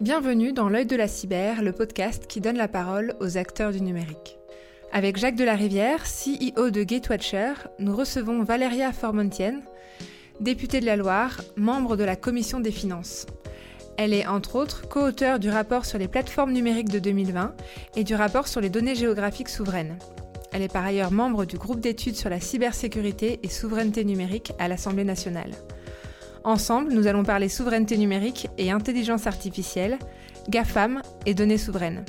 Bienvenue dans L'œil de la cyber, le podcast qui donne la parole aux acteurs du numérique. Avec Jacques Delarivière, CEO de Gatewatcher, nous recevons Valéria Formontienne, députée de la Loire, membre de la Commission des finances. Elle est entre autres co-auteure du rapport sur les plateformes numériques de 2020 et du rapport sur les données géographiques souveraines. Elle est par ailleurs membre du groupe d'études sur la cybersécurité et souveraineté numérique à l'Assemblée nationale. Ensemble, nous allons parler souveraineté numérique et intelligence artificielle, GAFAM et données souveraines.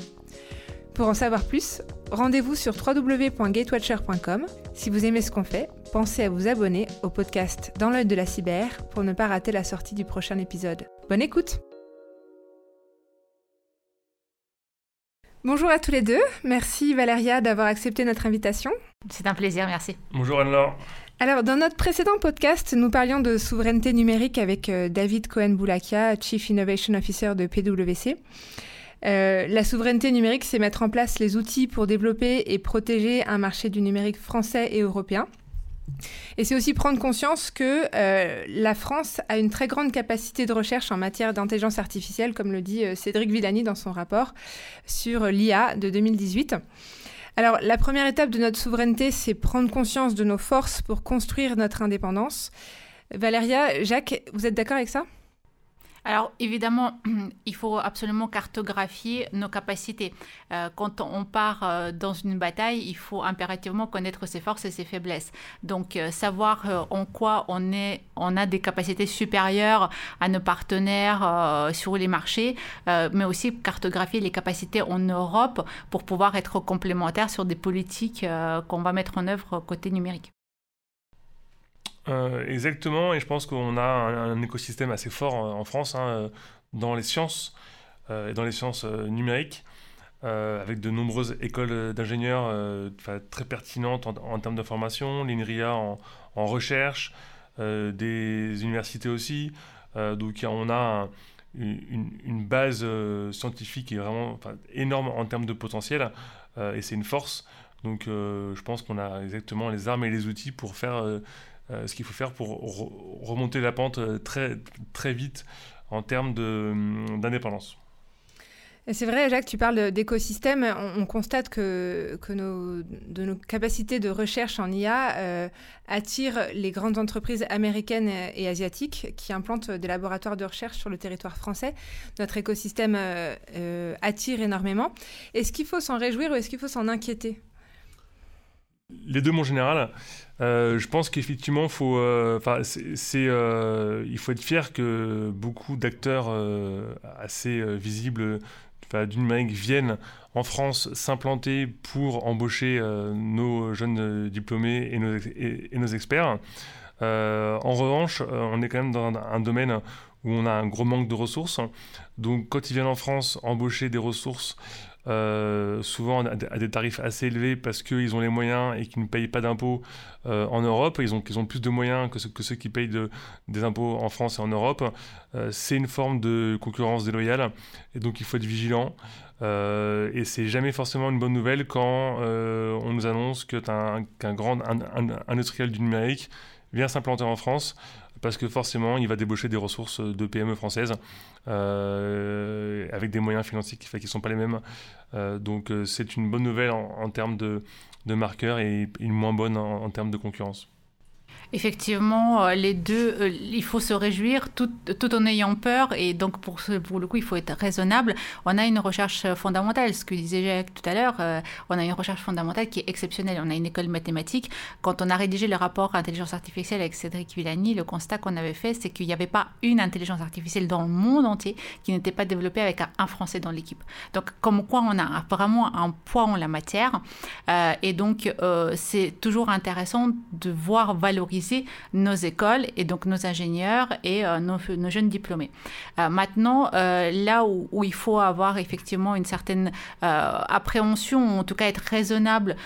Pour en savoir plus, rendez-vous sur www.gatewatcher.com. Si vous aimez ce qu'on fait, pensez à vous abonner au podcast Dans l'œil de la cyber pour ne pas rater la sortie du prochain épisode. Bonne écoute Bonjour à tous les deux. Merci Valéria d'avoir accepté notre invitation. C'est un plaisir, merci. Bonjour Anne-Laure. Alors, dans notre précédent podcast, nous parlions de souveraineté numérique avec euh, David Cohen-Boulakia, Chief Innovation Officer de PwC. Euh, la souveraineté numérique, c'est mettre en place les outils pour développer et protéger un marché du numérique français et européen. Et c'est aussi prendre conscience que euh, la France a une très grande capacité de recherche en matière d'intelligence artificielle, comme le dit Cédric Villani dans son rapport sur l'IA de 2018. Alors, la première étape de notre souveraineté, c'est prendre conscience de nos forces pour construire notre indépendance. Valéria, Jacques, vous êtes d'accord avec ça? Alors évidemment, il faut absolument cartographier nos capacités. Euh, quand on part euh, dans une bataille, il faut impérativement connaître ses forces et ses faiblesses. Donc euh, savoir en quoi on, est, on a des capacités supérieures à nos partenaires sur les marchés, mais aussi cartographier les capacités en Europe pour pouvoir être complémentaires sur des politiques qu'on va mettre en œuvre côté numérique. Euh, exactement, et je pense qu'on a un, écosystème assez fort en, France hein, euh, dans les sciences euh, et dans les sciences numériques, avec de nombreuses écoles d'ingénieurs très pertinentes en, termes de formation, l'INRIA en, recherche, des universités aussi. donc on a une, base scientifique qui est vraiment énorme en termes de potentiel, et c'est une force. Donc je pense qu'on a exactement les armes et les outils pour faire euh, ce qu'il faut faire pour remonter la pente euh, très, très vite en termes hum, d'indépendance. C'est vrai, Jacques, tu parles d'écosystème. On, constate que, que nos, de nos capacités de recherche en IA euh, attirent les grandes entreprises américaines et asiatiques qui implantent des laboratoires de recherche sur le territoire français. Notre écosystème attire énormément. Est-ce qu'il faut s'en réjouir ou est-ce qu'il faut s'en inquiéter? Les deux, mon général. Euh, je pense qu'effectivement, euh, euh, il faut être fier que beaucoup d'acteurs assez visibles du numérique viennent en France s'implanter pour embaucher nos jeunes diplômés et, nos experts. en revanche, on est quand même dans un domaine où on a un gros manque de ressources. Donc quand ils viennent en France embaucher des ressources euh, souvent à, des tarifs assez élevés parce qu'ils ont les moyens et qu'ils ne payent pas d'impôts euh, en Europe. Ils ont, ils ont plus de moyens que, ceux qui payent de, des impôts en France et en Europe. Euh, c'est une forme de concurrence déloyale et donc il faut être vigilant. et c'est jamais forcément une bonne nouvelle quand on nous annonce qu'un grand industriel du numérique vient s'implanter en France parce que forcément, il va débaucher des ressources de PME françaises euh, avec des moyens financiers qui ne sont pas les mêmes. Euh, donc, euh, c'est une bonne nouvelle en, termes de, de marqueurs et une moins bonne en termes de concurrence. Effectivement, euh, les deux, euh, il faut se réjouir tout, tout, en ayant peur. Et donc, pour, pour le coup, il faut être raisonnable. On a une recherche fondamentale, ce que disait Jacques tout à l'heure. Euh, on a une recherche fondamentale qui est exceptionnelle. On a une école mathématique. Quand on a rédigé le rapport intelligence artificielle avec Cédric Villani, le constat qu'on avait fait, c'est qu'il n'y avait pas une intelligence artificielle dans le monde entier qui n'était pas développée avec un, Français dans l'équipe. Donc, comme quoi, on a vraiment un poids en la matière. et donc, c'est toujours intéressant de voir valoriser nos écoles et donc nos ingénieurs et euh, nos, jeunes diplômés. Euh, maintenant, euh, là où, il faut avoir effectivement une certaine appréhension, en tout cas être raisonnable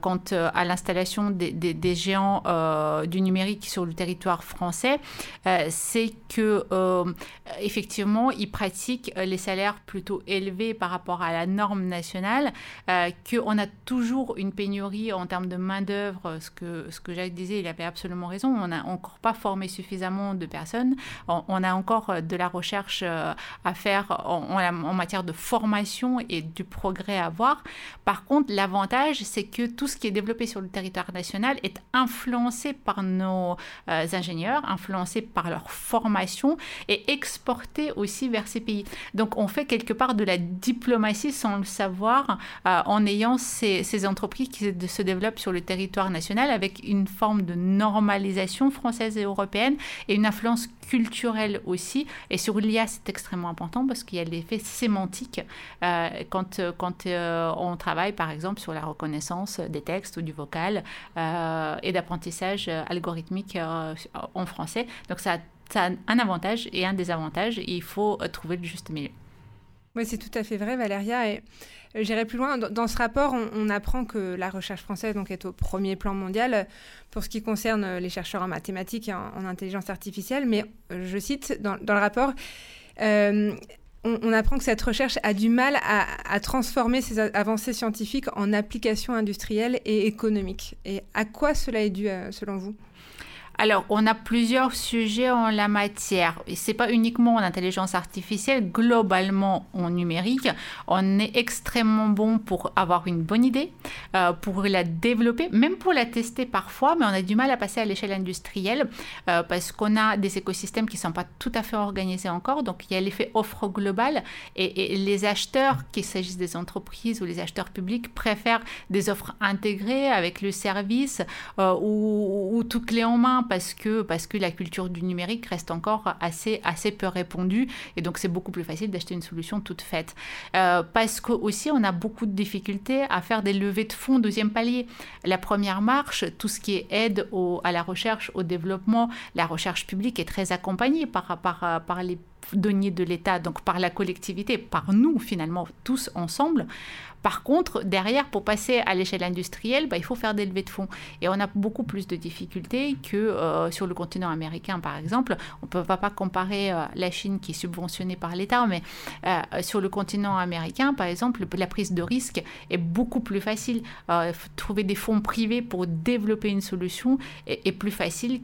quant à l'installation des, géants du numérique sur le territoire français, c'est que effectivement, ils pratiquent les salaires plutôt élevés par rapport à la norme nationale, qu'on a toujours une pénurie en termes de main d'œuvre, ce que ce que Jacques disait, il avait absolument raison. On n'a encore pas formé suffisamment de personnes. On, a encore de la recherche à faire en, matière de formation et du progrès à avoir. Par contre, l'avantage, c'est que tout ce qui est développé sur le territoire national est influencé par nos ingénieurs, influencé par leur formation et exporté aussi vers ces pays. Donc on fait quelque part de la diplomatie sans le savoir euh, en ayant ces, ces, entreprises qui se développent sur le territoire national avec une forme de normalisation française et européenne et une influence culturelle aussi. Et sur l'IA, c'est extrêmement important parce qu'il y a l'effet sémantique euh, quand, quand euh, on travaille par exemple sur la reconnaissance des textes ou du vocal et d'apprentissage algorithmique en français. Donc ça ça a un avantage et un désavantage et il faut trouver le juste milieu. Oui, c'est tout à fait vrai, Valéria. Et euh, j'irai plus loin. Dans, ce rapport, on, apprend que la recherche française donc, est au premier plan mondial pour ce qui concerne les chercheurs en mathématiques et en, intelligence artificielle. Mais euh, je cite dans, le rapport, euh, on, apprend que cette recherche a du mal à, à, transformer ces avancées scientifiques en applications industrielles et économiques. Et à quoi cela est dû, selon vous? Alors, on a plusieurs sujets en la matière. Ce n'est pas uniquement en intelligence artificielle, globalement en numérique. On est extrêmement bon pour avoir une bonne idée, euh, pour la développer, même pour la tester parfois, mais on a du mal à passer à l'échelle industrielle euh, parce qu'on a des écosystèmes qui ne sont pas tout à fait organisés encore. Donc, il y a l'effet offre globale et, les acheteurs, qu'il s'agisse des entreprises ou les acheteurs publics, préfèrent des offres intégrées avec le service euh, ou, ou tout clé en main parce que, parce que la culture du numérique reste encore assez, assez peu répandue et donc c'est beaucoup plus facile d'acheter une solution toute faite. Euh, parce que aussi on a beaucoup de difficultés à faire des levées de fonds deuxième palier. La première marche, tout ce qui est aide à la recherche, au développement, la recherche publique est très accompagnée par, par, par les deniers de l'État, donc par la collectivité, par nous finalement, tous ensemble. Par contre, derrière, pour passer à l'échelle industrielle, bah, il faut faire des levées de fonds. Et on a beaucoup plus de difficultés que euh, sur le continent américain, par exemple. On ne peut pas comparer euh, la Chine qui est subventionnée par l'État, mais euh, sur le continent américain, par exemple, la prise de risque est beaucoup plus facile. trouver des fonds privés pour développer une solution est, plus facile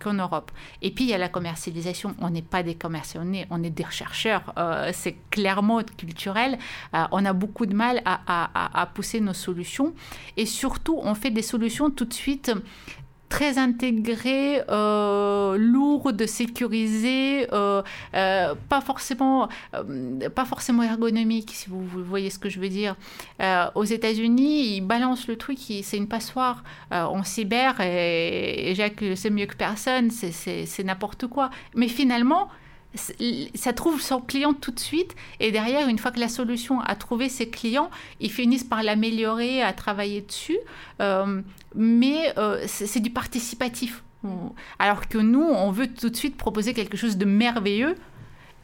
qu'en Europe. Et puis, il y a la commercialisation. On n'est pas des commerciaux, on est, des chercheurs. C'est clairement culturel. on a beaucoup de mal à pousser nos solutions. Et surtout, on fait des solutions tout de suite très intégrées, euh, lourdes, sécurisées, euh, euh, pas forcément, euh, pas forcément ergonomiques, si vous, voyez ce que je veux dire. aux États-Unis, ils balancent le truc, c'est une passoire en cyber, et, et Jacques c'est mieux que personne, c'est n'importe quoi. Mais finalement, ça trouve son client tout de suite et derrière, une fois que la solution a trouvé ses clients, ils finissent par l'améliorer, à travailler dessus. Euh, mais euh, c'est du participatif. Alors que nous, on veut tout de suite proposer quelque chose de merveilleux.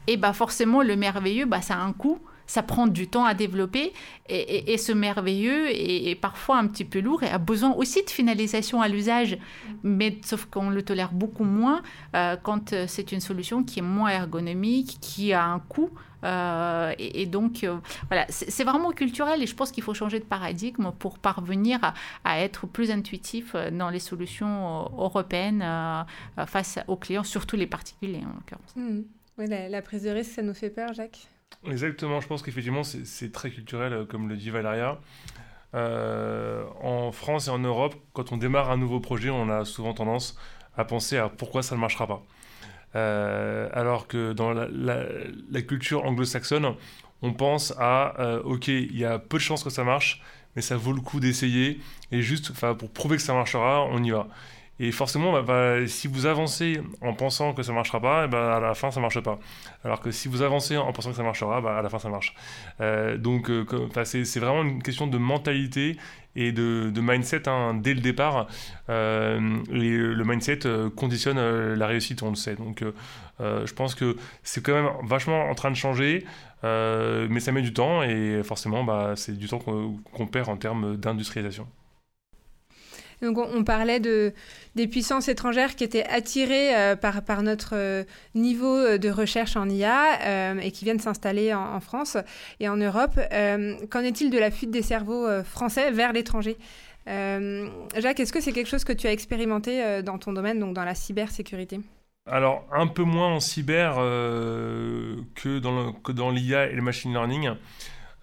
Et bah forcément, le merveilleux, bah, ça a un coût ça prend du temps à développer et, ce merveilleux est, parfois un petit peu lourd et a besoin aussi de finalisation à l'usage, mais sauf qu'on le tolère beaucoup moins euh, quand euh, c'est une solution qui est moins ergonomique, qui a un coût. Euh, et, donc, voilà, c'est vraiment culturel et je pense qu'il faut changer de paradigme pour parvenir à, être plus intuitif dans les solutions européennes face aux clients, surtout les particuliers en l'occurrence. Mmh. la, la prise de risque, ça nous fait peur, Jacques? Exactement, je pense qu'effectivement c'est très culturel, euh, comme le dit Valeria. Euh, en France et en Europe, quand on démarre un nouveau projet, on a souvent tendance à penser à pourquoi ça ne marchera pas. Euh, alors que dans la, culture anglo-saxonne, on pense à ok, il y a peu de chances que ça marche, mais ça vaut le coup d'essayer et juste pour prouver que ça marchera, on y va. Et forcément, bah, bah, si vous avancez en pensant que ça ne marchera pas, et bah, à la fin, ça ne marche pas. Alors que si vous avancez en pensant que ça marchera, bah, à la fin, ça marche. Euh, donc, euh, c'est vraiment une question de mentalité et de, mindset hein, dès le départ. Euh, le mindset conditionne la réussite, on le sait. Donc, je pense que c'est quand même vachement en train de changer. mais ça met du temps et forcément, c'est du temps qu'on perd en termes d'industrialisation. Donc on, parlait de, des puissances étrangères qui étaient attirées euh, par, par notre euh, niveau euh, de recherche en IA et qui viennent s'installer en, France et en Europe. Qu'en est-il de la fuite des cerveaux français vers l'étranger? Jacques, est-ce que c'est quelque chose que tu as expérimenté dans ton domaine, donc dans la cybersécurité? Alors, un peu moins en cyber que dans l'IA et le machine learning.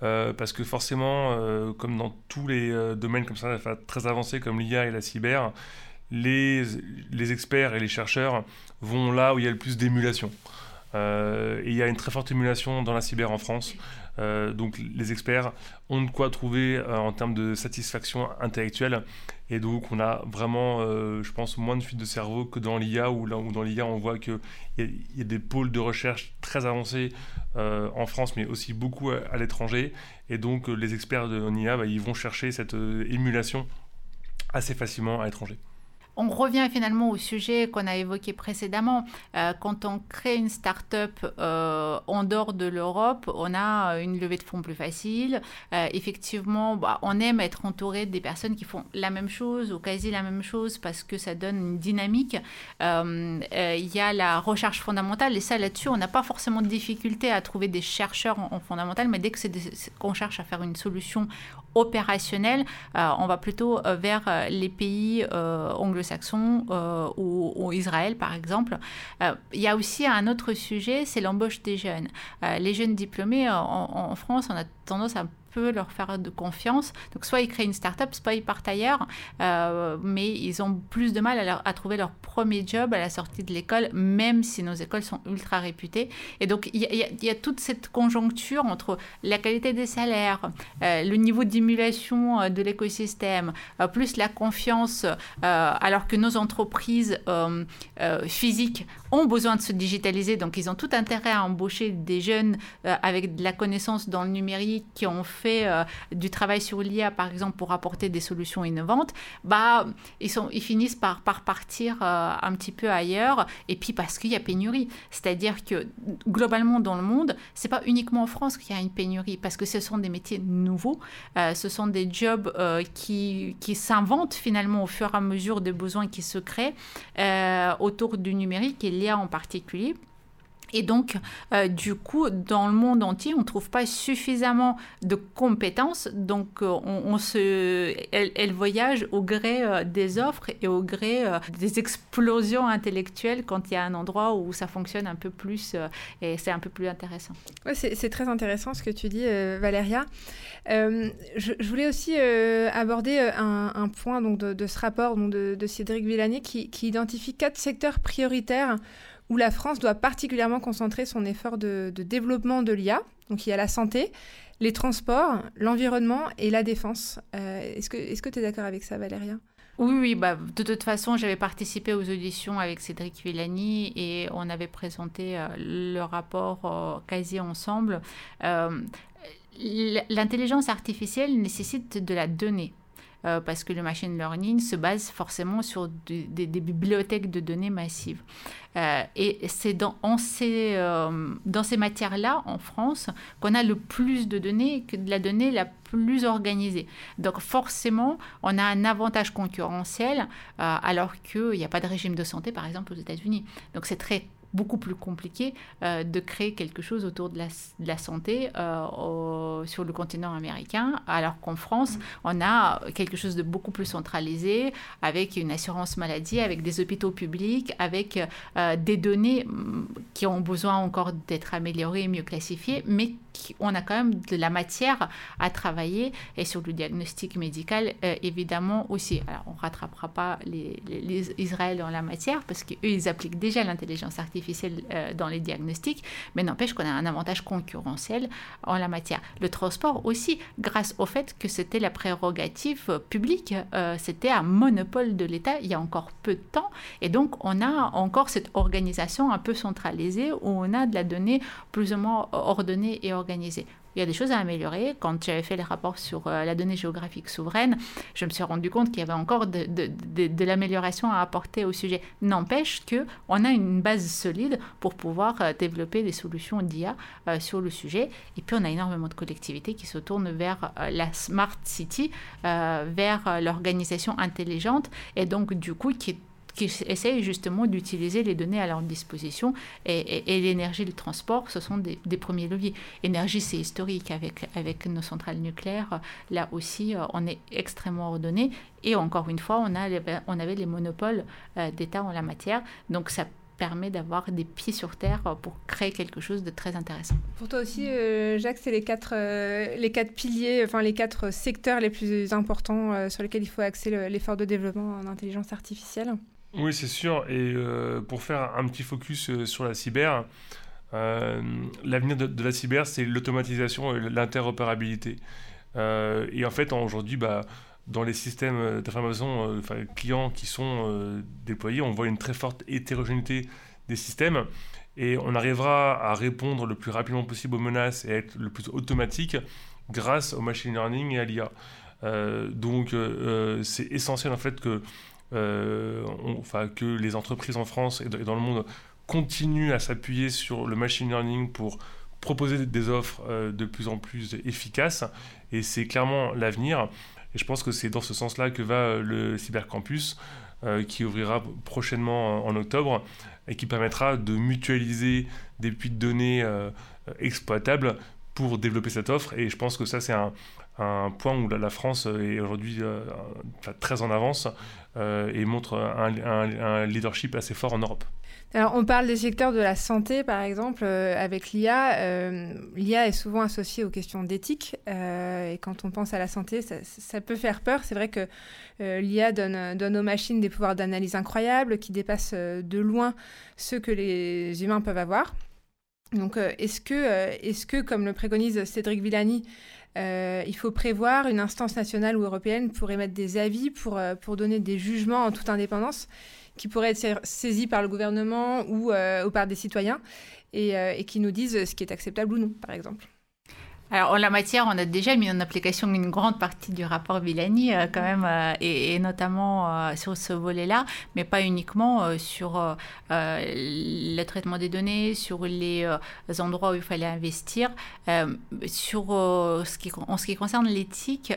Euh, parce que forcément, euh, comme dans tous les euh, domaines comme ça, très avancés comme l'IA et la cyber, les, les, experts et les chercheurs vont là où il y a le plus d'émulation. et il y a une très forte émulation dans la cyber en France. Donc les experts ont de quoi trouver en termes de satisfaction intellectuelle. Et donc, on a vraiment, euh, je pense, moins de fuite de cerveau que dans l'IA, où, où dans l'IA, on voit qu'il y, a des pôles de recherche très avancés euh, en France, mais aussi beaucoup à, l'étranger. Et donc, euh, les experts de l'IA, bah, ils vont chercher cette émulation assez facilement à l'étranger on revient finalement au sujet qu'on a évoqué précédemment. Euh, quand on crée une start-up euh, en dehors de l'Europe, on a une levée de fonds plus facile. Euh, effectivement, bah, on aime être entouré des personnes qui font la même chose ou quasi la même chose parce que ça donne une dynamique. Il y a la recherche fondamentale et ça là-dessus, on n'a pas forcément de difficulté à trouver des chercheurs en, en fondamental, mais dès que c'est qu'on cherche à faire une solution opérationnelle, on va plutôt vers les pays anglo-saxons saxons euh, ou, Israël, par exemple. Euh, il y a aussi un autre sujet, c'est l'embauche des jeunes. Euh, les jeunes diplômés en, en, France, on a tendance à peut leur faire de confiance. Donc soit ils créent une start-up, soit ils partent ailleurs, euh, mais ils ont plus de mal à, trouver leur premier job à la sortie de l'école, même si nos écoles sont ultra réputées. Et donc il y, y, a toute cette conjoncture entre la qualité des salaires, euh, le niveau d'émulation euh, de l'écosystème, plus la confiance, alors que nos entreprises physiques ont besoin de se digitaliser, donc ils ont tout intérêt à embaucher des jeunes avec de la connaissance dans le numérique qui ont fait euh, du travail sur l'IA, par exemple, pour apporter des solutions innovantes, bah, ils, sont, ils finissent par, par partir euh, un petit peu ailleurs. Et puis parce qu'il y a pénurie. C'est-à-dire que globalement dans le monde, c'est pas uniquement en France qu'il y a une pénurie, parce que ce sont des métiers nouveaux, euh, ce sont des jobs qui, qui s'inventent finalement au fur et à mesure des besoins qui se créent autour du numérique et l'IA en particulier. Et donc, euh, du coup, dans le monde entier, on ne trouve pas suffisamment de compétences. Donc, euh, on, se, elle, voyage au gré euh, des offres et au gré des explosions intellectuelles quand il y a un endroit où ça fonctionne un peu plus et c'est un peu plus intéressant. Ouais, c'est très intéressant ce que tu dis, Valéria. Je, voulais aussi aborder un, point donc, de, ce rapport de, Cédric Villani qui identifie quatre secteurs prioritaires où la France doit particulièrement concentrer son effort de, développement de l'IA. Donc il y a la santé, les transports, l'environnement et la défense. Euh, est-ce que tu es d'accord avec ça, Valéria? Oui, oui bah, de toute façon, j'avais participé aux auditions avec Cédric Villani et on avait présenté euh, le rapport euh, quasi ensemble. L'intelligence artificielle nécessite de la donnée. Euh, parce que le machine learning se base forcément sur des, bibliothèques de données massives. Euh, et c'est dans, ces, euh, dans ces matières-là, en France, qu'on a le plus de données, que de la donnée la plus organisée. Donc forcément, on a un avantage concurrentiel, alors qu'il n'y a pas de régime de santé, par exemple, aux États-Unis. Donc c'est très beaucoup plus compliqué euh, de créer quelque chose autour de la, santé euh, sur le continent américain, alors qu'en France, on a quelque chose de beaucoup plus centralisé, avec une assurance maladie, avec des hôpitaux publics, avec euh, des données mm, qui ont besoin encore d'être améliorées, mieux classifiées, mais on a quand même de la matière à travailler et sur le diagnostic médical évidemment aussi. Alors on rattrapera pas les, les, Israël en la matière parce qu'eux ils appliquent déjà l'intelligence artificielle euh, dans les diagnostics, mais n'empêche qu'on a un avantage concurrentiel en la matière. Le transport aussi, grâce au fait que c'était la prérogative publique, euh, c'était un monopole de l'État il y a encore peu de temps, et donc on a encore cette organisation un peu centralisée où on a de la donnée plus ou moins ordonnée et Il y a des choses à améliorer. Quand j'avais fait les rapports sur euh, la donnée géographique souveraine, je me suis rendu compte qu'il y avait encore de, l'amélioration à apporter au sujet. N'empêche qu'on a une base solide pour pouvoir euh, développer des solutions d'IA euh, sur le sujet. Et puis, on a énormément de collectivités qui se tournent vers la Smart City, vers l'organisation intelligente, et donc, du coup, qui qui essayent justement d'utiliser les données à leur disposition. Et, l'énergie, le transport, ce sont des, premiers leviers. Énergie, c'est historique avec, avec nos centrales nucléaires. Là aussi, euh, on est extrêmement ordonné. Et encore une fois, on, a, on avait les monopoles euh, d'État en la matière. Donc ça permet d'avoir des pieds sur terre pour créer quelque chose de très intéressant. Pour toi aussi, euh, Jacques, c'est les quatre, les quatre piliers, enfin les quatre secteurs les plus importants sur lesquels il faut axer l'effort de développement en intelligence artificielle? Oui, c'est sûr. Et euh, pour faire un petit focus euh, sur la cyber, euh, l'avenir de, la cyber, c'est l'automatisation et l'interopérabilité. et en fait, aujourd'hui, bah, dans les systèmes d'information clients qui sont déployés, on voit une très forte hétérogénéité des systèmes. Et on arrivera à répondre le plus rapidement possible aux menaces et être le plus automatique grâce au machine learning et à l'IA. donc, c'est essentiel en fait que euh, que les entreprises en France et dans le monde continuent à s'appuyer sur le machine learning pour proposer des offres euh, de plus en plus efficaces. Et c'est clairement l'avenir. Et je pense que c'est dans ce sens-là que va euh, le cybercampus, qui ouvrira prochainement en octobre et qui permettra de mutualiser des puits de données exploitables pour développer cette offre. Et je pense que ça, c'est un, point où la, France est aujourd'hui euh, très en avance euh, et montre un, leadership assez fort en Europe. Alors, on parle des secteurs de la santé, par exemple, euh, avec l'IA. L'IA est souvent associée aux questions d'éthique. et quand on pense à la santé, ça, peut faire peur. C'est vrai que l'IA donne, donne, aux machines des pouvoirs d'analyse incroyables qui dépassent de loin ceux que les humains peuvent avoir. Donc, est-ce que, est que, comme le préconise Cédric Villani, euh, il faut prévoir une instance nationale ou européenne pour émettre des avis, pour, euh, pour donner des jugements en toute indépendance qui pourraient être saisis par le gouvernement ou, euh, par des citoyens et, et qui nous disent ce qui est acceptable ou non, par exemple. Alors, en la matière, on a déjà mis en application une grande partie du rapport Villani, euh, quand même, euh, et, notamment euh, sur ce volet-là, mais pas uniquement sur le traitement des données, sur les endroits où il fallait investir. sur, ce qui, en ce qui concerne l'éthique,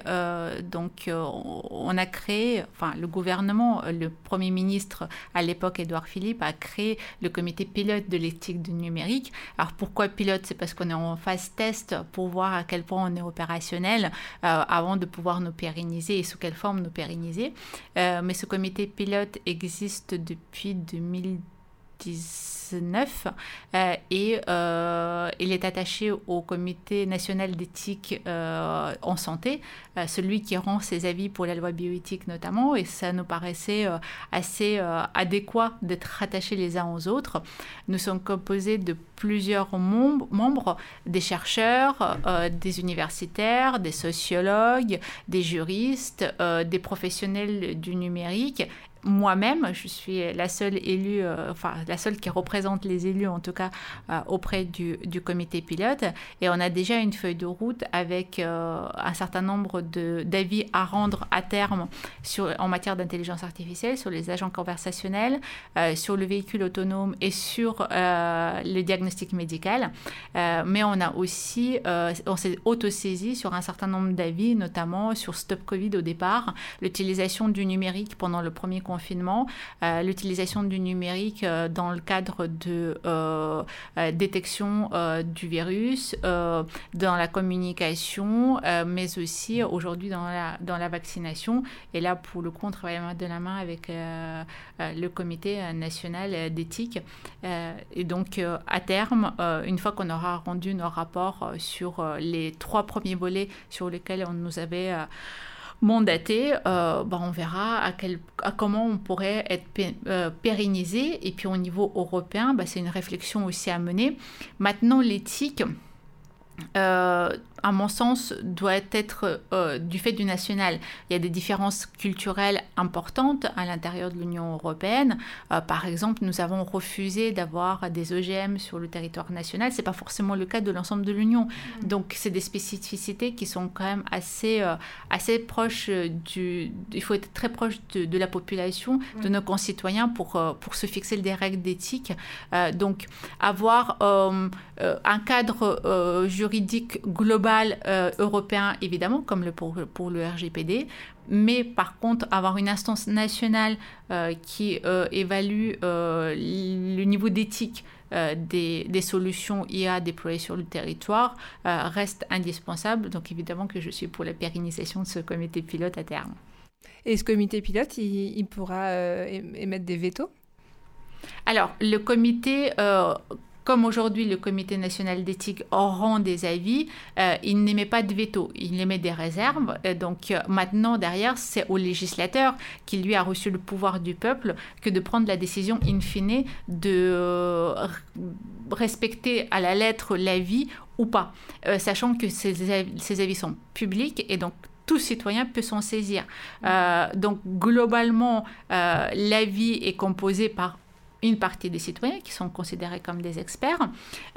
donc, on a créé, enfin, le gouvernement, le Premier ministre à l'époque, Édouard Philippe, a créé le comité pilote de l'éthique du numérique. Alors, pourquoi pilote? C'est parce qu'on est en phase test pour voir à quel point on est opérationnel euh, avant de pouvoir nous pérenniser et sous quelle forme nous pérenniser. Euh, mais ce comité pilote existe depuis 2010 euh, et euh, il est attaché au comité national d'éthique euh, en santé, celui qui rend ses avis pour la loi bioéthique notamment, et ça nous paraissait assez adéquat d'être rattachés les uns aux autres. Nous sommes composés de plusieurs membres, des chercheurs, des universitaires, des sociologues, des juristes, des professionnels du numérique moi-même, je suis la seule élue, euh, enfin la seule qui représente les élus en tout cas euh, auprès du, comité pilote. Et on a déjà une feuille de route avec euh, un certain nombre d'avis à rendre à terme sur, en matière d'intelligence artificielle, sur les agents conversationnels, sur le véhicule autonome et sur le diagnostic médical. mais on a aussi, on s'est autosaisi sur un certain nombre d'avis, notamment sur Stop Covid au départ, l'utilisation du numérique pendant le premier confinement, euh, l'utilisation du numérique euh, dans le cadre de euh, détection du virus, dans la communication, mais aussi aujourd'hui dans la, dans la vaccination. Et là, pour le coup, on travaille de la main avec le comité national d'éthique. et donc, à terme, une fois qu'on aura rendu nos rapports sur les trois premiers volets sur lesquels on nous avait mandaté, euh, bah, on verra à, quel, comment on pourrait être euh, pérennisé. Et puis au niveau européen, bah, c'est une réflexion aussi à mener. Maintenant, l'éthique, euh, à mon sens, doit être euh, du fait du national. Il y a des différences culturelles importantes à l'intérieur de l'Union européenne. Euh, par exemple, nous avons refusé d'avoir des OGM sur le territoire national. Ce n'est pas forcément le cas de l'ensemble de l'Union. Mm. Donc, c'est des spécificités qui sont quand même assez, euh, assez proches du... Il faut être très proche de, la population, de mm. nos concitoyens pour, pour se fixer des règles d'éthique. donc, avoir un cadre juridique global global européen, évidemment, comme le pour, pour le RGPD, mais par contre, avoir une instance nationale qui évalue le niveau d'éthique des, des, solutions IA déployées sur le territoire reste indispensable. Donc évidemment que je suis pour la pérennisation de ce comité pilote à terme. Et ce comité pilote, il, pourra émettre des veto alors, le comité, euh, comme aujourd'hui le comité national d'éthique rend des avis, euh, il n'émet pas de veto, il émet des réserves. donc euh, maintenant, derrière, c'est au législateur qui lui a reçu le pouvoir du peuple que de prendre la décision in fine de respecter à la lettre l'avis ou pas, sachant que ces avis sont publics et donc tout citoyen peut s'en saisir. donc globalement, l'avis est composé par une partie des citoyens qui sont considérés comme des experts.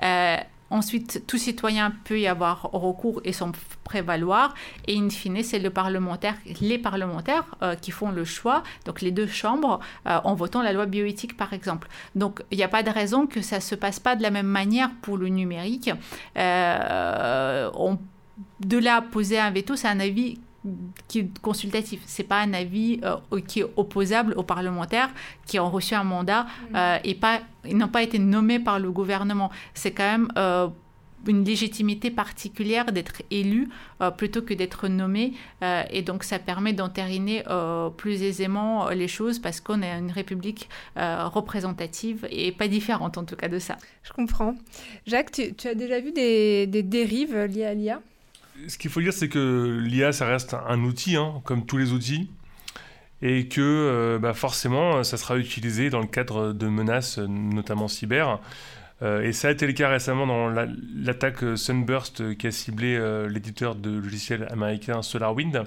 Euh, ensuite, tout citoyen peut y avoir recours et s'en prévaloir. Et in fine, c'est le parlementaire, les parlementaires euh, qui font le choix, donc les deux chambres, euh, en votant la loi bioéthique, par exemple. Donc, il n'y a pas de raison que ça ne se passe pas de la même manière pour le numérique. on, de là, poser un veto, c'est un avis qui est consultatif. C'est pas un avis euh, qui est opposable aux parlementaires qui ont reçu un mandat mm. euh, et pas, ils n'ont pas été nommés par le gouvernement. C'est quand même euh, une légitimité particulière d'être élu plutôt que d'être nommé. et donc, ça permet d'entériner plus aisément les choses parce qu'on est une république représentative et pas différente en tout cas de ça. Je comprends. Jacques, tu, as déjà vu des, des dérives liées à l'IA ce qu'il faut dire, c'est que l'IA, ça reste un outil, hein, comme tous les outils, et que euh, bah, forcément, ça sera utilisé dans le cadre de menaces, notamment cyber. Euh, et ça a été le cas récemment dans l'attaque Sunburst qui a ciblé euh, l'éditeur de logiciels américain SolarWind.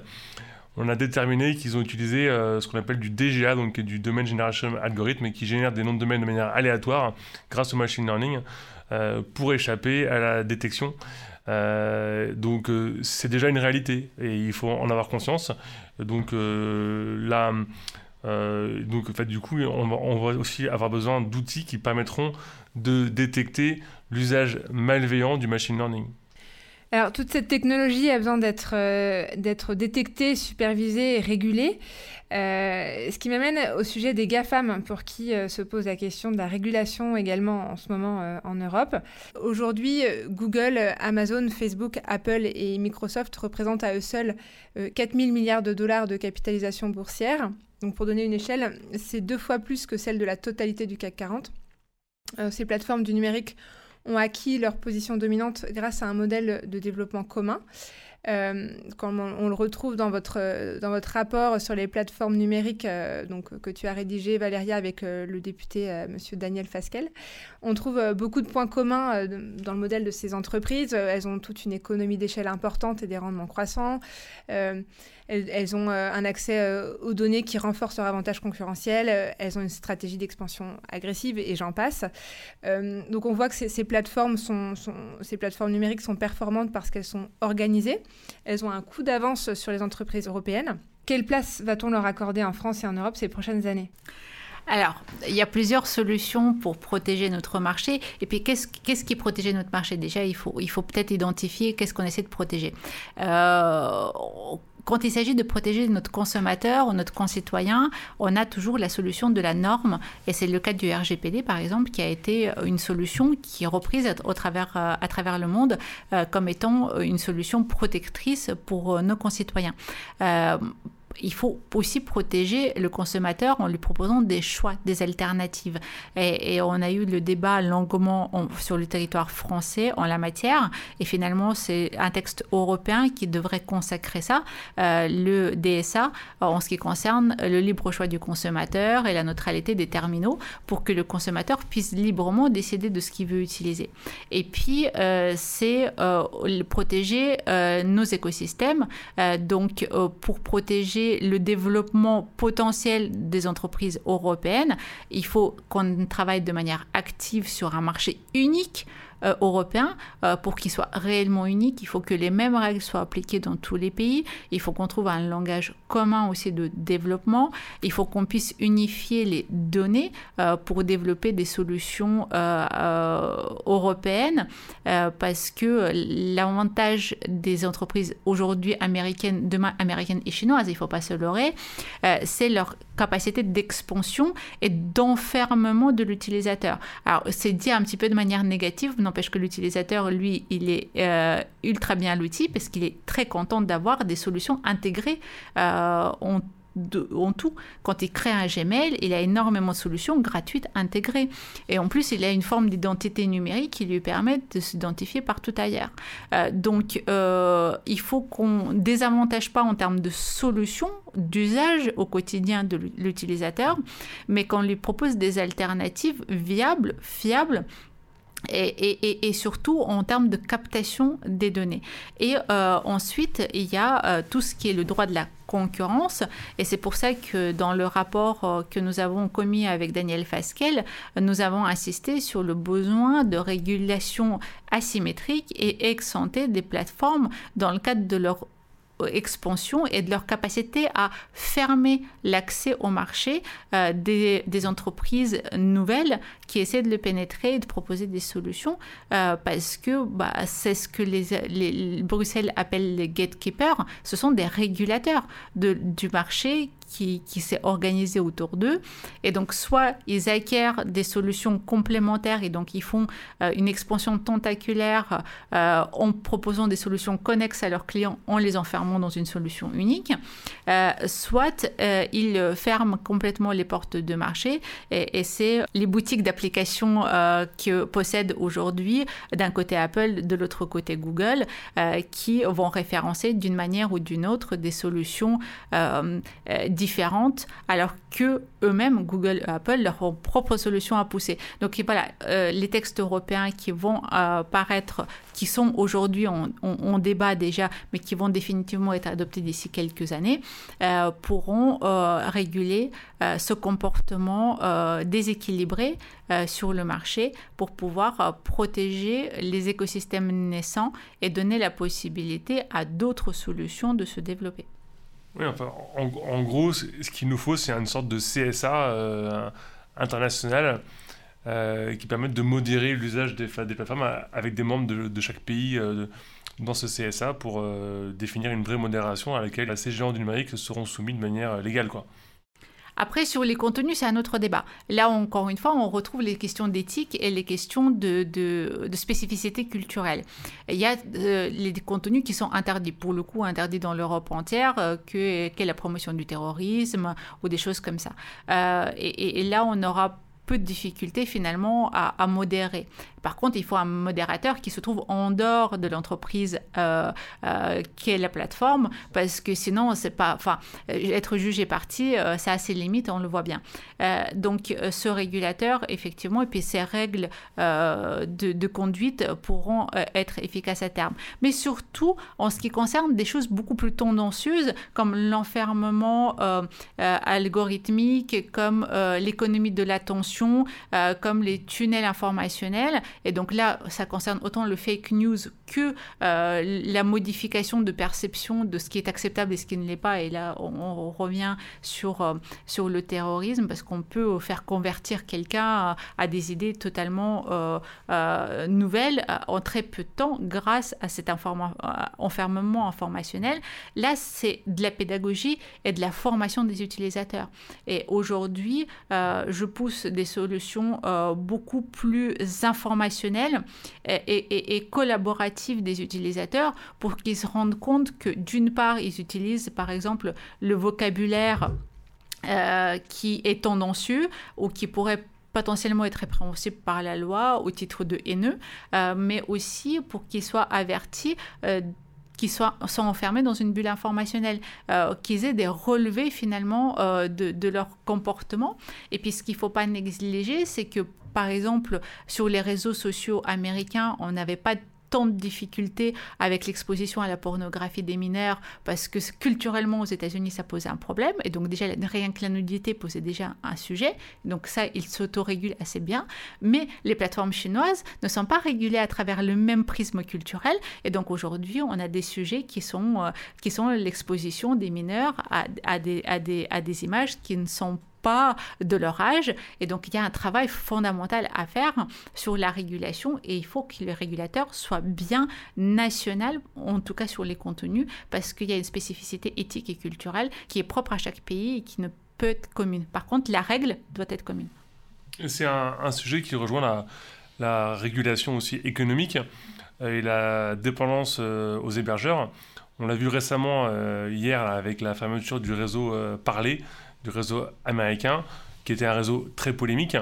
On a déterminé qu'ils ont utilisé ce qu'on appelle du DGA, donc du Domain Generation Algorithm, qui génère des noms de domaine de manière aléatoire grâce au machine learning pour échapper à la détection euh, donc euh, c'est déjà une réalité et il faut en avoir conscience. Donc euh, là, donc du coup, on on va aussi avoir besoin d'outils qui permettront de détecter l'usage malveillant du machine learning. Alors, toute cette technologie a besoin d'être euh, détectée, supervisée et régulée. Euh, ce qui m'amène au sujet des GAFAM, pour qui euh, se pose la question de la régulation également en ce moment en Europe. Aujourd'hui, Google, Amazon, Facebook, Apple et Microsoft représentent à eux seuls 4 000 milliards de dollars de capitalisation boursière. Donc, pour donner une échelle, c'est deux fois plus que celle de la totalité du CAC 40. ces plateformes du numérique ont acquis leur position dominante grâce à un modèle de développement commun. Euh, quand on, le retrouve dans votre, dans votre rapport sur les plateformes numériques euh, donc, que tu as rédigé, Valéria, avec euh, le député Monsieur Daniel Fasquel, on trouve beaucoup de points communs dans le modèle de ces entreprises. elles ont toute une économie d'échelle importante et des rendements croissants. Elles, ont euh, un accès euh, aux données qui renforce leur avantage concurrentiel. Euh, elles ont une stratégie d'expansion agressive et j'en passe. donc on voit que ces, plateformes sont, ces plateformes numériques sont performantes parce qu'elles sont organisées. Elles ont un coup d'avance sur les entreprises européennes. Quelle place va-t-on leur accorder en France et en Europe ces prochaines années? Alors, il y a plusieurs solutions pour protéger notre marché. Et puis, qu'est-ce, qui protégeait notre marché? Déjà, il faut, il faut peut-être identifier qu'est-ce qu'on essaie de protéger. Euh, quand il s'agit de protéger notre consommateur ou notre concitoyen, on a toujours la solution de la norme. Et c'est le cas du RGPD, par exemple, qui a été une solution qui est reprise au travers, euh, à travers le monde euh, comme étant une solution protectrice pour euh, nos concitoyens il faut aussi protéger le consommateur en lui proposant des choix, des alternatives. Et, on a eu le débat longuement sur le territoire français en la matière. Et finalement, c'est un texte européen qui devrait consacrer ça, euh, le DSA, en ce qui concerne le libre choix du consommateur et la neutralité des terminaux, pour que le consommateur puisse librement décider de ce qu'il veut utiliser. Et puis, euh, c'est euh, protéger nos écosystèmes. donc, pour protéger le développement potentiel des entreprises européennes, il faut qu'on travaille de manière active sur un marché unique européen, pour qu'il soit réellement unique, il faut que les mêmes règles soient appliquées dans tous les pays. Il faut qu'on trouve un langage commun aussi de développement. Il faut qu'on puisse unifier les données pour développer des solutions européennes, parce que l'avantage des entreprises aujourd'hui américaines, demain américaines et chinoises, il ne faut pas se leurrer, c'est leur capacité d'expansion et d'enfermement de l'utilisateur. Alors, c'est dit un petit peu de manière négative, n'empêche que l'utilisateur, lui, il est euh, ultra bien l'outil parce qu'il est très content d'avoir des solutions intégrées euh, en tout. Quand il crée un Gmail, il a énormément de solutions gratuites intégrées. Et en plus, il a une forme d'identité numérique qui lui permet de s'identifier partout ailleurs. Euh, donc, euh, il faut qu'on ne désavantage pas en termes de solutions d'usage au quotidien de l'utilisateur, mais qu'on lui propose des alternatives viables, fiables et, surtout en termes de captation des données. Et euh, ensuite, il y a euh, tout ce qui est le droit de la concurrence. Et c'est pour ça que dans le rapport euh, que nous avons commis avec Daniel Fasquel, nous avons insisté sur le besoin de régulation asymétrique et ex des plateformes dans le cadre de leur expansion et de leur capacité à fermer l'accès au marché euh, des, entreprises nouvelles qui essaient de le pénétrer et de proposer des solutions euh, parce que bah, c'est ce que les, les, Bruxelles appelle les gatekeepers, ce sont des régulateurs du marché qui, s'est organisé autour d'eux. Et donc, soit ils acquièrent des solutions complémentaires et donc ils font euh, une expansion tentaculaire euh, en proposant des solutions connexes à leurs clients en les enfermant dans une solution unique, euh, soit ils ferment complètement les portes de marché et, c'est les boutiques d'applications que possèdent aujourd'hui d'un côté Apple, de l'autre côté Google, qui vont référencer d'une manière ou d'une autre des solutions différentes, alors que eux-mêmes, Google et Apple, leur propre solution à pousser. Donc voilà, euh, les textes européens qui vont euh, paraître, qui sont aujourd'hui en, débat déjà, mais qui vont définitivement être adoptés d'ici quelques années, euh, pourront réguler ce comportement déséquilibré sur le marché pour pouvoir protéger les écosystèmes naissants et donner la possibilité à d'autres solutions de se développer. Oui, enfin, en, gros, ce qu'il nous faut, c'est une sorte de CSA euh, international euh, qui permette de modérer l'usage des, des, plateformes avec des membres de, chaque pays euh, dans ce CSA pour définir une vraie modération à laquelle ces géants du numérique seront soumis de manière légale. Quoi. Après, sur les contenus, c'est un autre débat. Là, encore une fois, on retrouve les questions d'éthique et les questions de, de, spécificité culturelle. Il y a euh, les contenus qui sont interdits, pour le coup, interdits dans l'Europe entière, euh, que, qu'est la promotion du terrorisme ou des choses comme ça. Euh, et, et, là, on aura peu de difficultés finalement à, modérer. Par contre, il faut un modérateur qui se trouve en dehors de l'entreprise euh, euh, qui la plateforme, parce que sinon, c'est pas, enfin, euh, être jugé parti, ça a ses limites, on le voit bien. donc, ce régulateur, effectivement, et puis ces règles de, conduite pourront être efficaces à terme. Mais surtout, en ce qui concerne des choses beaucoup plus tendancieuses, comme l'enfermement algorithmique, comme l'économie de l'attention, comme les tunnels informationnels, et donc là, ça concerne autant le fake news que euh, la modification de perception de ce qui est acceptable et ce qui ne l'est pas. Et là, on, revient sur, euh, sur le terrorisme parce qu'on peut faire convertir quelqu'un à, des idées totalement euh, nouvelles en très peu de temps grâce à cet enfermement informationnel. Là, c'est de la pédagogie et de la formation des utilisateurs. Et aujourd'hui, je pousse des solutions beaucoup plus informationnelles et, et, collaborative des utilisateurs pour qu'ils se rendent compte que d'une part, ils utilisent par exemple le vocabulaire euh, qui est tendancieux ou qui pourrait potentiellement être répréhensible par la loi au titre de haineux, euh, mais aussi pour qu'ils soient avertis euh, qu'ils soient, sont enfermés dans une bulle informationnelle, qu'ils aient des relevés finalement de, de, leur comportement. Et puis ce qu'il ne faut pas négliger, c'est que par exemple, sur les réseaux sociaux américains, on n'avait pas tant de difficultés avec l'exposition à la pornographie des mineurs parce que culturellement aux États-Unis ça posait un problème. Et donc déjà rien que la nudité posait déjà un sujet. Donc ça ils s'autorégulent assez bien. Mais les plateformes chinoises ne sont pas régulées à travers le même prisme culturel. Et donc aujourd'hui on a des sujets qui sont euh, qui sont l'exposition des mineurs à, des, à, des, à des images qui ne sont pas de leur âge. Et donc, il y a un travail fondamental à faire sur la régulation et il faut que le régulateur soit bien national, en tout cas sur les contenus, parce qu'il y a une spécificité éthique et culturelle qui est propre à chaque pays et qui ne peut être commune. Par contre, la règle doit être commune. C'est un, sujet qui rejoint la, la régulation aussi économique euh, et la dépendance euh, aux hébergeurs. On l'a vu récemment euh, hier avec la fermeture du réseau Parler du réseau américain, qui était un réseau très polémique,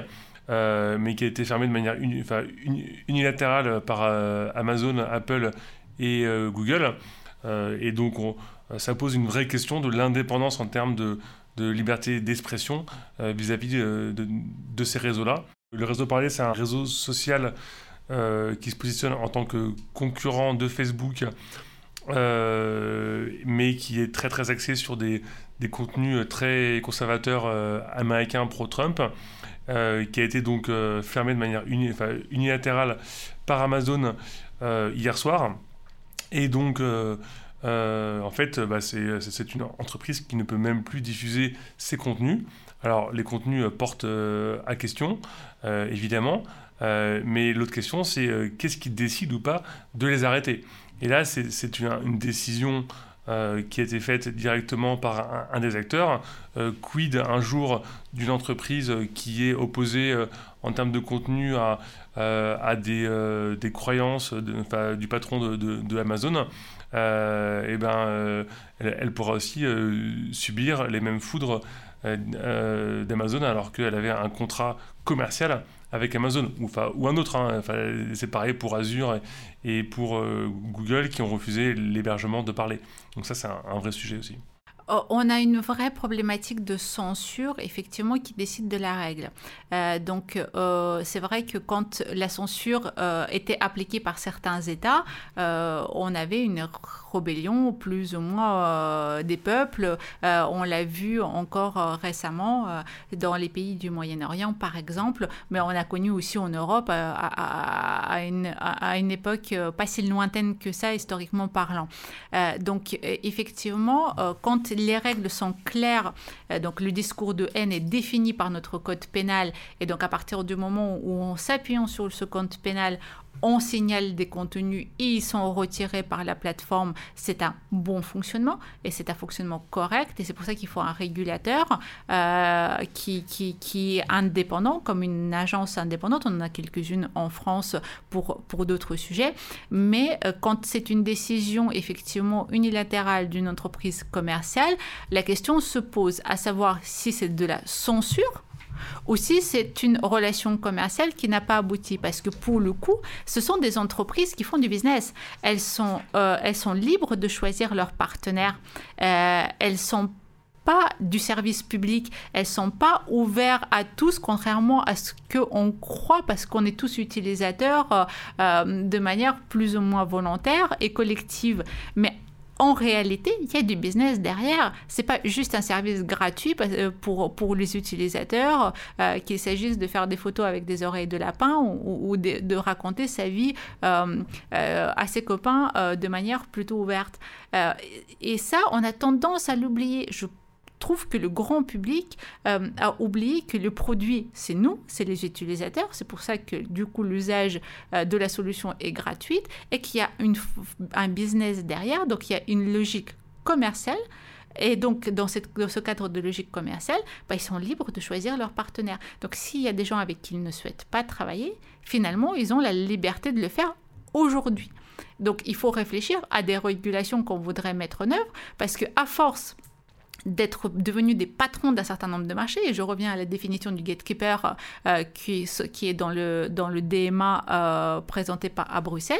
euh, mais qui a été fermé de manière unilatérale par euh, Amazon, Apple et euh, Google. et donc, ça pose une vraie question de l'indépendance en termes de, liberté d'expression vis-à-vis de, ces réseaux-là. Le réseau Parler, c'est un réseau social qui se positionne en tant que concurrent de Facebook, mais qui est très très axé sur des, des contenus euh, très conservateurs euh, américains pro-Trump, euh, qui a été donc fermé de manière unilatérale par Amazon hier soir. Et donc, en fait, bah, c'est une entreprise qui ne peut même plus diffuser ses contenus. Alors, les contenus portent à question, évidemment, mais l'autre question, c'est qu'est-ce qui décide ou pas de les arrêter? Et là, c'est une, une, décision euh, qui été faite directement par un, des acteurs. Euh, quid un jour d'une entreprise qui est opposée euh, en termes de contenu à, à des, des, croyances du patron de, Amazon et ben, elle, pourra aussi subir les mêmes foudres d'Amazon alors qu'elle avait un contrat commercial avec Amazon ou, un autre. Hein. c'est pareil pour Azure et, pour euh, Google qui ont refusé l'hébergement de parler. Donc ça, c'est un, vrai sujet aussi. Oh, on a une vraie problématique de censure, effectivement, qui décide de la règle. Euh, donc, euh, c'est vrai que quand la censure était appliquée par certains États, on avait une rébellion, plus ou moins euh, des peuples. Euh, on l'a vu encore euh, récemment dans les pays du Moyen-Orient, par exemple, mais on a connu aussi en Europe une, à, une, époque pas si lointaine que ça, historiquement parlant. donc, effectivement, quand les règles sont claires, donc le discours de haine est défini par notre code pénal, et donc à partir du moment où on s'appuie sur ce code pénal, on signale des contenus ils sont retirés par la plateforme, c'est un bon fonctionnement et c'est un fonctionnement correct et c'est pour ça qu'il faut un régulateur euh, qui, est indépendant, comme une agence indépendante. On en a quelques-unes en France pour, pour d'autres sujets. Mais euh, quand c'est une décision effectivement unilatérale d'une entreprise commerciale, la question se pose à savoir si c'est de la censure aussi, c'est une relation commerciale qui n'a pas abouti parce que pour le coup, ce sont des entreprises qui font du business. Elles sont, euh, elles sont libres de choisir leurs partenaires. Euh, elles sont pas du service public, elles sont pas ouvertes à tous, contrairement à ce qu'on croit, parce qu'on est tous utilisateurs euh, euh, de manière plus ou moins volontaire et collective. Mais en réalité, il y a du business derrière. C'est pas juste un service gratuit euh, pour, pour les utilisateurs, euh, qu'il s'agisse de faire des photos avec des oreilles de lapin ou, de, raconter sa vie euh, à ses copains de manière plutôt ouverte. et ça, on a tendance à l'oublier. Trouve que le grand public euh, a oublié que le produit, c'est nous, c'est les utilisateurs. C'est pour ça que du coup l'usage euh, de la solution est gratuite et qu'il y a un business derrière. Donc il y a une logique commerciale. Et donc, dans, ce cadre de logique commerciale, bah, ils sont libres de choisir leur partenaire. Donc, s'il y a des gens avec qui ils ne souhaitent pas travailler, finalement, ils ont la liberté de le faire aujourd'hui. Donc, il faut réfléchir à des régulations qu'on voudrait mettre en œuvre, parce que à force d'être devenus des patrons d'un certain nombre de marchés. Et je reviens à la définition du gatekeeper euh, qui, qui, est dans le, dans le DMA euh, présenté par, à Bruxelles.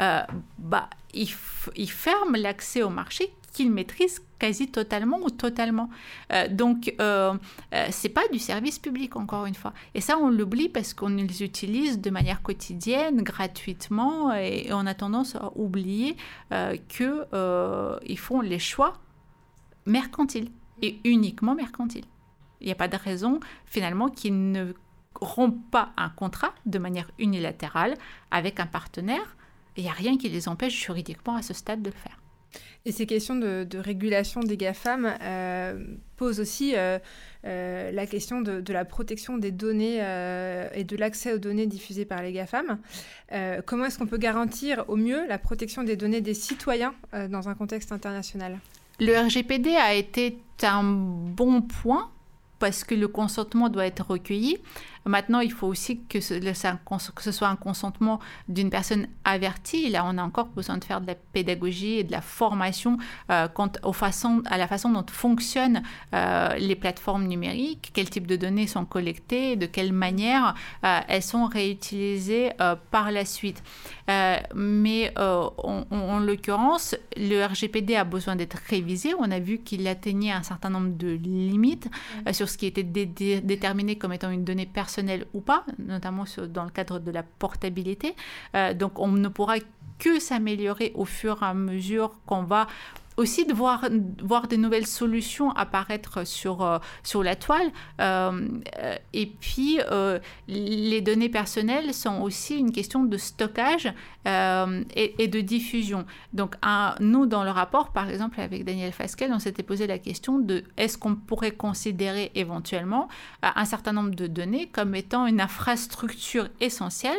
Euh, bah, il, il ferme l'accès au marché qu'ils maîtrisent quasi totalement ou totalement. Euh, donc, euh, euh, c'est pas du service public, encore une fois. Et ça, on l'oublie parce qu'on les utilise de manière quotidienne, gratuitement, et, on a tendance à oublier qu'ils font les choix mercantiles, et uniquement mercantiles. Il n'y a pas de raison, finalement, qu'ils ne rompent pas un contrat de manière unilatérale avec un partenaire. Il n'y a rien qui les empêche juridiquement à ce stade de le faire. Et ces questions de, régulation des GAFAM euh, posent aussi euh, euh, la question de, la protection des données et de l'accès aux données diffusées par les GAFAM. comment est-ce qu'on peut garantir au mieux la protection des données des citoyens dans un contexte international? Le RGPD a été un bon point parce que le consentement doit être recueilli. Maintenant, il faut aussi que ce, que ce soit un consentement d'une personne avertie. Là, on a encore besoin de faire de la pédagogie et de la formation euh, quant aux façons, à la façon dont fonctionnent euh, les plateformes numériques, quel type de données sont collectées, de quelle manière euh, elles sont réutilisées par la suite. mais en, l'occurrence, le RGPD a besoin d'être révisé. On a vu qu'il atteignait un certain nombre de limites sur ce qui était déterminé comme étant une donnée personnelle ou pas, notamment dans le cadre de la portabilité. Euh, donc on ne pourra que s'améliorer au fur et à mesure qu'on va aussi de voir, voir des nouvelles solutions apparaître sur, euh, sur la toile. Euh, et puis, les données personnelles sont aussi une question de stockage et, de diffusion. Donc, nous, dans le rapport, par exemple, avec Daniel Fasquel, on s'était posé la question de est-ce qu'on pourrait considérer éventuellement un certain nombre de données comme étant une infrastructure essentielle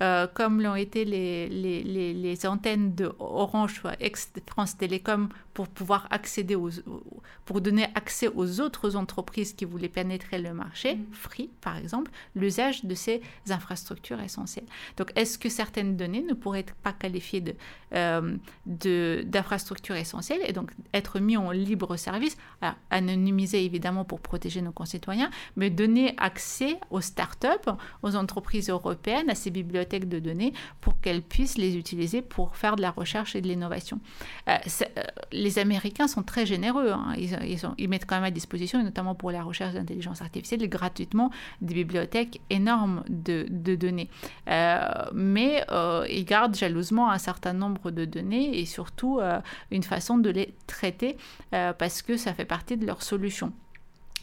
euh, comme l'ont été les, les, les, antennes de Orange, ex-France Télécom, pour pouvoir accéder aux, pour donner accès aux autres entreprises qui voulaient pénétrer le marché, mm. Free par exemple, l'usage de ces infrastructures essentielles. Donc, est-ce que certaines données ne pourraient pas qualifier de, euh, d'infrastructures essentielles et donc être mis en libre service, anonymisé évidemment pour protéger nos concitoyens, mais donner accès aux startups, aux entreprises européennes, à ces bibliothèques de données pour qu'elles puissent les utiliser pour faire de la recherche et de l'innovation? Euh, euh, les Américains sont très généreux. Hein. Ils, mettent quand même à disposition, notamment pour la recherche d'intelligence artificielle, gratuitement des bibliothèques énormes de, données. Euh, mais ils gardent jalousement un certain nombre de données et surtout une façon de les traiter parce que ça fait partie de leur solution.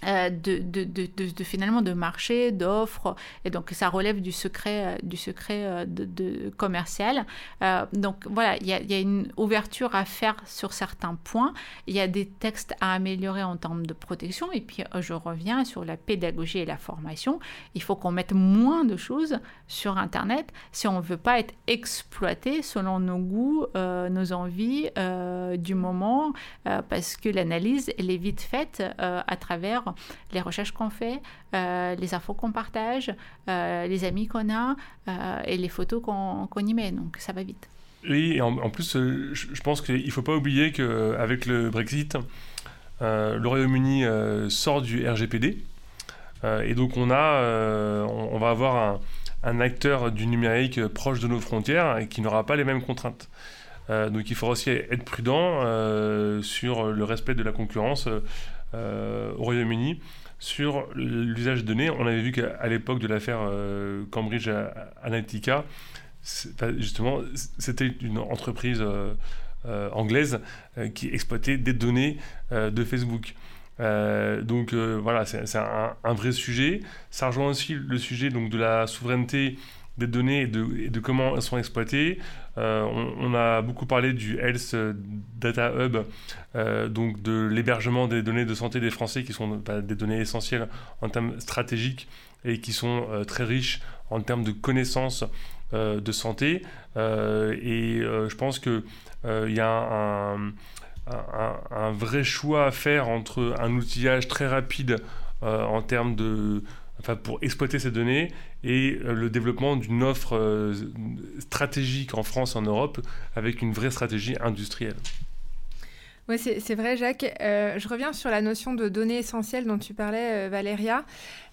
Euh, de, finalement de marché, d'offres, et donc ça relève du secret, euh, du secret euh, commercial. donc voilà, il y, a, une ouverture à faire sur certains points, il y a des textes à améliorer en termes de protection, et puis je reviens sur la pédagogie et la formation. Il faut qu'on mette moins de choses sur Internet si on ne veut pas être exploité selon nos goûts, nos envies du moment, parce que l'analyse, elle est vite faite à travers les recherches qu'on fait, euh, les infos qu'on partage, euh, les amis qu'on a euh, et les photos qu'on y met. Donc ça va vite. Oui, et en, plus, je, pense qu'il ne faut pas oublier qu'avec le Brexit, le Royaume-Uni sort du RGPD. et donc on, a, on, va avoir un, acteur du numérique proche de nos frontières et qui n'aura pas les mêmes contraintes. donc il faudra aussi être prudent sur le respect de la concurrence au Royaume-Uni sur l'usage de données. On avait vu qu'à l'époque de l'affaire euh, Cambridge Analytica, justement, c'était une entreprise euh, anglaise qui exploitait des données de Facebook. donc voilà, c'est un, vrai sujet. Ça rejoint aussi le sujet donc, de la souveraineté des données et de, comment elles sont exploitées. Euh, on, a beaucoup parlé du Health Data Hub, euh, donc de l'hébergement des données de santé des Français qui sont bah, des données essentielles en termes stratégiques et qui sont euh, très riches en termes de connaissances de santé. et je pense qu'il y a un, vrai choix à faire entre un outillage très rapide en termes de pour exploiter ces données et euh, le développement d'une offre euh, stratégique en France, en Europe, avec une vraie stratégie industrielle. Oui, c'est vrai, Jacques. Euh, je reviens sur la notion de données essentielles dont tu parlais, Valéria.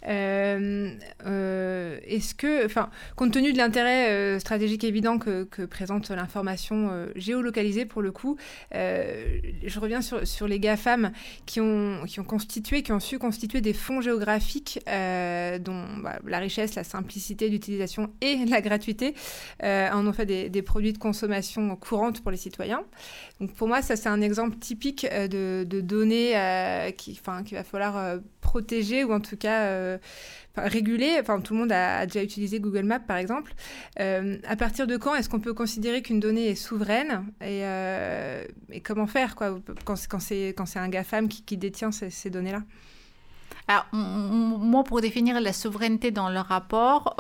Euh, est-ce que, enfin, compte tenu de l'intérêt stratégique évident que, présente l'information géolocalisée pour le coup, je reviens sur, les GAFAM qui ont, qui ont constitué, qui ont su constituer des fonds géographiques dont bah, la richesse, la simplicité d'utilisation et la gratuité en ont fait des, produits de consommation courante pour les citoyens. Donc pour moi, ça c'est un exemple typique euh, de, données euh, qu'il va falloir euh, protéger ou en tout cas réguler. Enfin, tout le monde a, déjà utilisé Google Maps, par exemple. à partir de quand est-ce qu'on peut considérer qu'une donnée est souveraine et, comment faire quoi, quand, quand c'est un GAFAM qui, qui détient ces, données-là? Alors, moi, pour définir la souveraineté dans le rapport,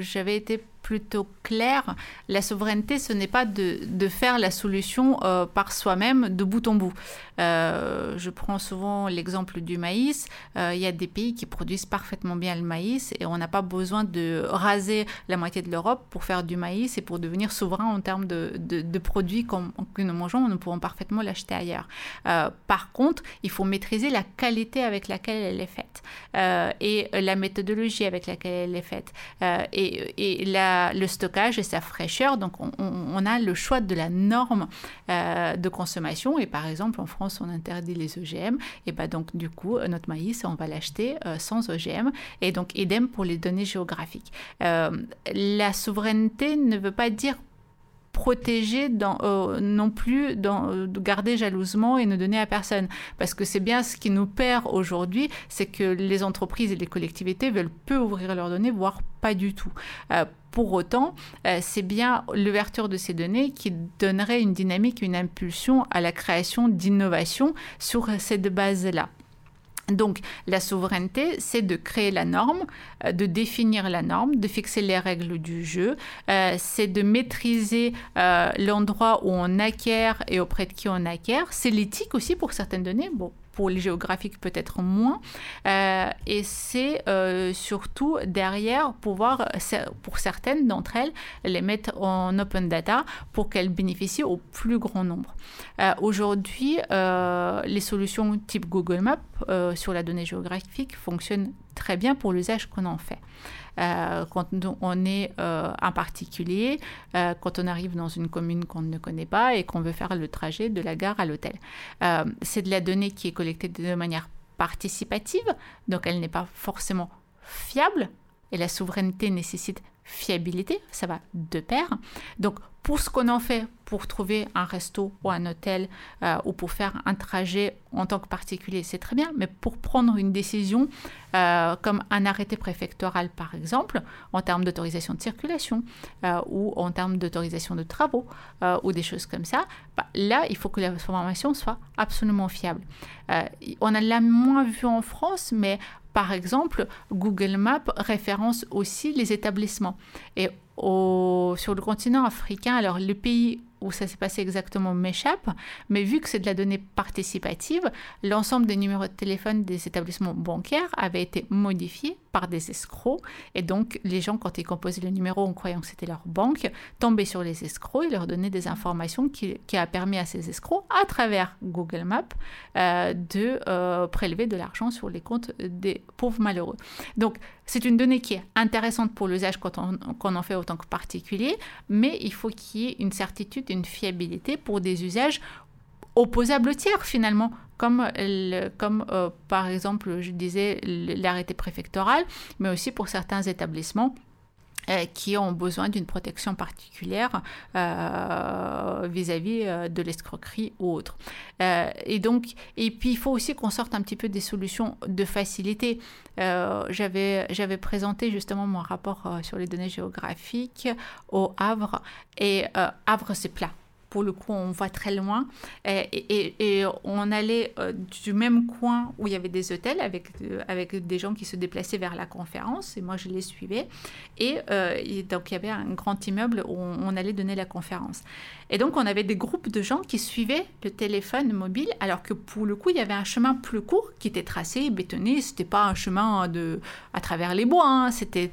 j'avais été plutôt clair. La souveraineté, ce n'est pas de, de, faire la solution euh, par soi-même de bout en bout. Euh, je prends souvent l'exemple du maïs. Euh, il y a des pays qui produisent parfaitement bien le maïs et on n'a pas besoin de raser la moitié de l'Europe pour faire du maïs et pour devenir souverain en termes de, de, produits que nous mangeons. Nous pouvons parfaitement l'acheter ailleurs. par contre, il faut maîtriser la qualité avec laquelle elle est faite et la méthodologie avec laquelle elle est faite et, et la le stockage et sa fraîcheur. Donc, on, a le choix de la norme euh, de consommation. Et par exemple, en France, on interdit les OGM. Et bah, donc, du coup, notre maïs, on va l'acheter euh, sans OGM. Et donc, idem pour les données géographiques. Euh, la souveraineté ne veut pas dire protéger euh, non plus euh, garder jalousement et ne donner à personne. Parce que c'est bien ce qui nous perd aujourd'hui, c'est que les entreprises et les collectivités veulent peu ouvrir leurs données, voire pas du tout. Euh, pour autant, c'est bien l'ouverture de ces données qui donnerait une dynamique, une impulsion à la création d'innovation sur cette base-là. Donc la souveraineté, c'est de créer la norme, euh, de définir la norme, de fixer les règles du jeu, euh, c'est de maîtriser euh, l'endroit où on acquiert et auprès de qui on acquiert. C'est l'éthique aussi pour certaines données. Bon, pour les géographiques peut-être moins. Euh, et c'est euh, surtout derrière pouvoir, pour certaines d'entre elles, les mettre en open data pour qu'elles bénéficient au plus grand nombre. Euh, aujourd'hui, les solutions type Google Maps sur la donnée géographique fonctionnent très bien pour l'usage qu'on en fait. Euh, quand on est euh, un particulier, euh, quand on arrive dans une commune qu'on ne connaît pas et qu'on veut faire le trajet de la gare à l'hôtel. c'est de la donnée qui est collectée de manière participative, donc elle n'est pas forcément fiable, et la souveraineté nécessite fiabilité, ça va de pair. Donc pour ce qu'on en fait pour trouver un resto ou un hôtel euh, ou pour faire un trajet en tant que particulier, c'est très bien, mais pour prendre une décision euh, comme un arrêté préfectoral par exemple, en termes d'autorisation de circulation euh, ou en termes d'autorisation de travaux ou des choses comme ça, bah, là il faut que l'information soit absolument fiable. on a l'a moins vu en France, mais par exemple, Google Maps référence aussi les établissements. Et sur le continent africain, alors le pays où ça s'est passé exactement m'échappe, mais vu que c'est de la donnée participative, l'ensemble des numéros de téléphone des établissements bancaires avait été modifié par des escrocs. Et donc, les gens, quand ils composaient le numéro en croyant que c'était leur banque, tombaient sur les escrocs et leur donnaient des informations qui, a permis à ces escrocs, à travers Google Maps, euh, de euh, prélever de l'argent sur les comptes des pauvres malheureux. Donc, c'est une donnée qui est intéressante pour l'usage quand on, on en fait autant que particulier, mais il faut qu'il y ait une certitude, une fiabilité pour des usages opposables au tiers finalement, comme, comme euh, par exemple, je disais, l'arrêté préfectoral, mais aussi pour certains établissements euh, qui ont besoin d'une protection particulière euh, vis-à-vis de l'escroquerie ou autre. et donc, et puis il faut aussi qu'on sorte un petit peu des solutions de facilité. j'avais, j'avais présenté justement mon rapport sur les données géographiques au Havre et Havre c'est plat pour le coup, on voit très loin. Et, on allait euh, du même coin où il y avait des hôtels avec, euh, avec des gens qui se déplaçaient vers la conférence, et moi je les suivais. Et, euh, donc il y avait un grand immeuble où on, allait donner la conférence. Et donc on avait des groupes de gens qui suivaient le téléphone mobile, alors que pour le coup, il y avait un chemin plus court qui était tracé, bétonné. C'était pas un chemin de, à travers les bois, hein, c'était.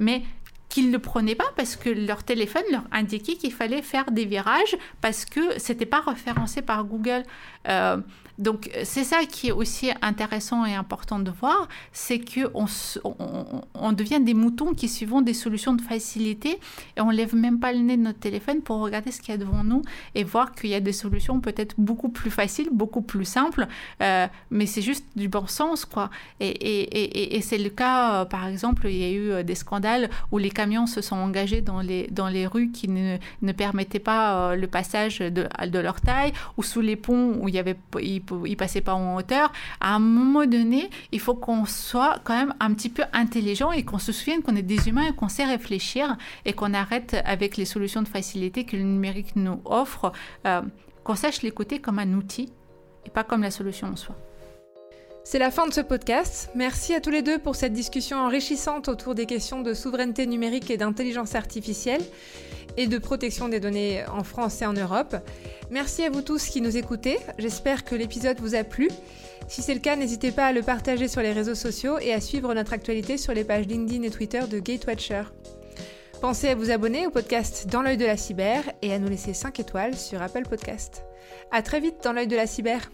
Mais qu'ils ne prenaient pas parce que leur téléphone leur indiquait qu'il fallait faire des virages parce que c'était pas référencé par Google. Euh, donc c'est ça qui est aussi intéressant et important de voir, c'est que on, on, devient des moutons qui suivons des solutions de facilité et on lève même pas le nez de notre téléphone pour regarder ce qu'il y a devant nous et voir qu'il y a des solutions peut-être beaucoup plus faciles, beaucoup plus simples, euh, mais c'est juste du bon sens quoi. Et, et, et, c'est le cas, euh, par exemple, il y a eu des scandales où les camions se sont engagés dans les, dans les rues qui ne, ne permettaient pas euh, le passage de, de, leur taille, ou sous les ponts où il y avait, ils, ils passaient pas en hauteur. À un moment donné, il faut qu'on soit quand même un petit peu intelligent et qu'on se souvienne qu'on est des humains et qu'on sait réfléchir et qu'on arrête avec les solutions de facilité que le numérique nous offre, euh, qu'on sache l'écouter comme un outil et pas comme la solution en soi. C'est la fin de ce podcast. Merci à tous les deux pour cette discussion enrichissante autour des questions de souveraineté numérique et d'intelligence artificielle et de protection des données en France et en Europe. Merci à vous tous qui nous écoutez. J'espère que l'épisode vous a plu. Si c'est le cas, n'hésitez pas à le partager sur les réseaux sociaux et à suivre notre actualité sur les pages LinkedIn et Twitter de Gatewatcher. Pensez à vous abonner au podcast Dans l'œil de la cyber et à nous laisser 5 étoiles sur Apple Podcast. À très vite dans l'œil de la cyber.